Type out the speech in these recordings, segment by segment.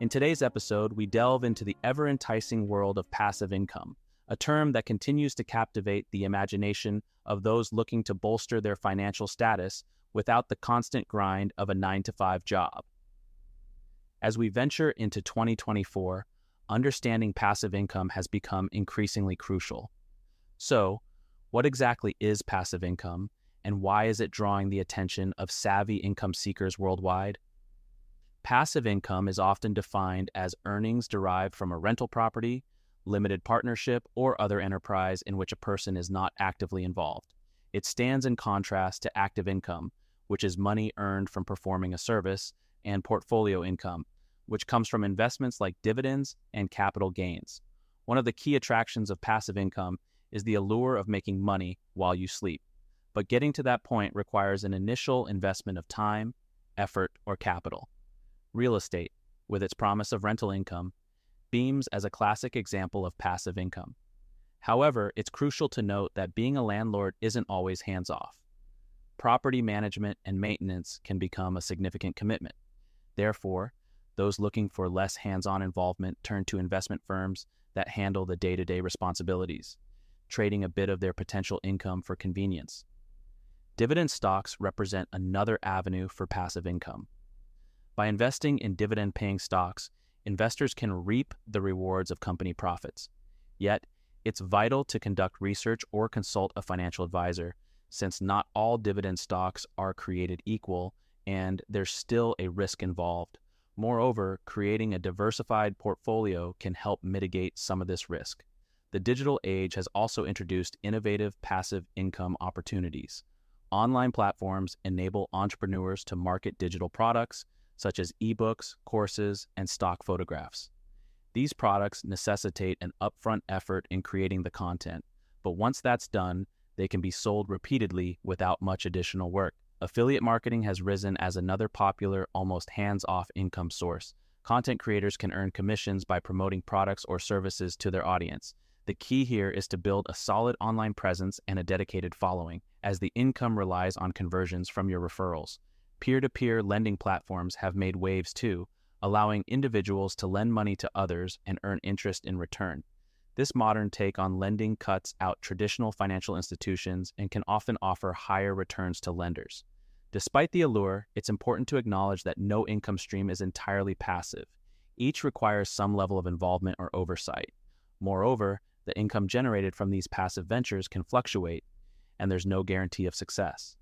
In today's episode, we delve into the ever enticing world of passive income, a term that continues to captivate the imagination of those looking to bolster their financial status without the constant grind of a 9 to 5 job. As we venture into 2024, understanding passive income has become increasingly crucial. So, what exactly is passive income, and why is it drawing the attention of savvy income seekers worldwide? Passive income is often defined as earnings derived from a rental property, limited partnership, or other enterprise in which a person is not actively involved. It stands in contrast to active income, which is money earned from performing a service, and portfolio income, which comes from investments like dividends and capital gains. One of the key attractions of passive income is the allure of making money while you sleep. But getting to that point requires an initial investment of time, effort, or capital. Real estate, with its promise of rental income, beams as a classic example of passive income. However, it's crucial to note that being a landlord isn't always hands off. Property management and maintenance can become a significant commitment. Therefore, those looking for less hands on involvement turn to investment firms that handle the day to day responsibilities, trading a bit of their potential income for convenience. Dividend stocks represent another avenue for passive income. By investing in dividend paying stocks, investors can reap the rewards of company profits. Yet, it's vital to conduct research or consult a financial advisor, since not all dividend stocks are created equal and there's still a risk involved. Moreover, creating a diversified portfolio can help mitigate some of this risk. The digital age has also introduced innovative passive income opportunities. Online platforms enable entrepreneurs to market digital products, such as ebooks, courses, and stock photographs. These products necessitate an upfront effort in creating the content, but once that's done, they can be sold repeatedly without much additional work. Affiliate marketing has risen as another popular, almost hands off income source. Content creators can earn commissions by promoting products or services to their audience. The key here is to build a solid online presence and a dedicated following, as the income relies on conversions from your referrals. Peer to peer lending platforms have made waves too, allowing individuals to lend money to others and earn interest in return. This modern take on lending cuts out traditional financial institutions and can often offer higher returns to lenders. Despite the allure, it's important to acknowledge that no income stream is entirely passive. Each requires some level of involvement or oversight. Moreover, the income generated from these passive ventures can fluctuate, and there's no guarantee of success.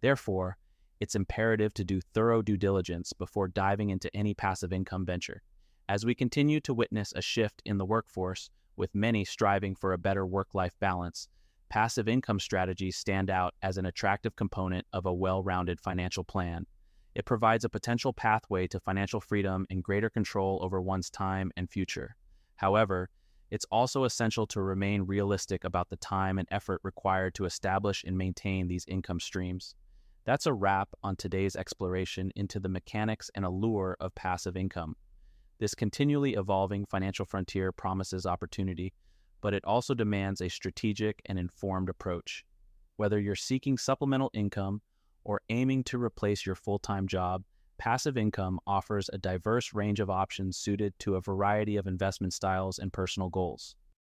Therefore, it's imperative to do thorough due diligence before diving into any passive income venture. As we continue to witness a shift in the workforce, with many striving for a better work life balance, passive income strategies stand out as an attractive component of a well rounded financial plan. It provides a potential pathway to financial freedom and greater control over one's time and future. However, it's also essential to remain realistic about the time and effort required to establish and maintain these income streams. That's a wrap on today's exploration into the mechanics and allure of passive income. This continually evolving financial frontier promises opportunity, but it also demands a strategic and informed approach. Whether you're seeking supplemental income or aiming to replace your full time job, passive income offers a diverse range of options suited to a variety of investment styles and personal goals.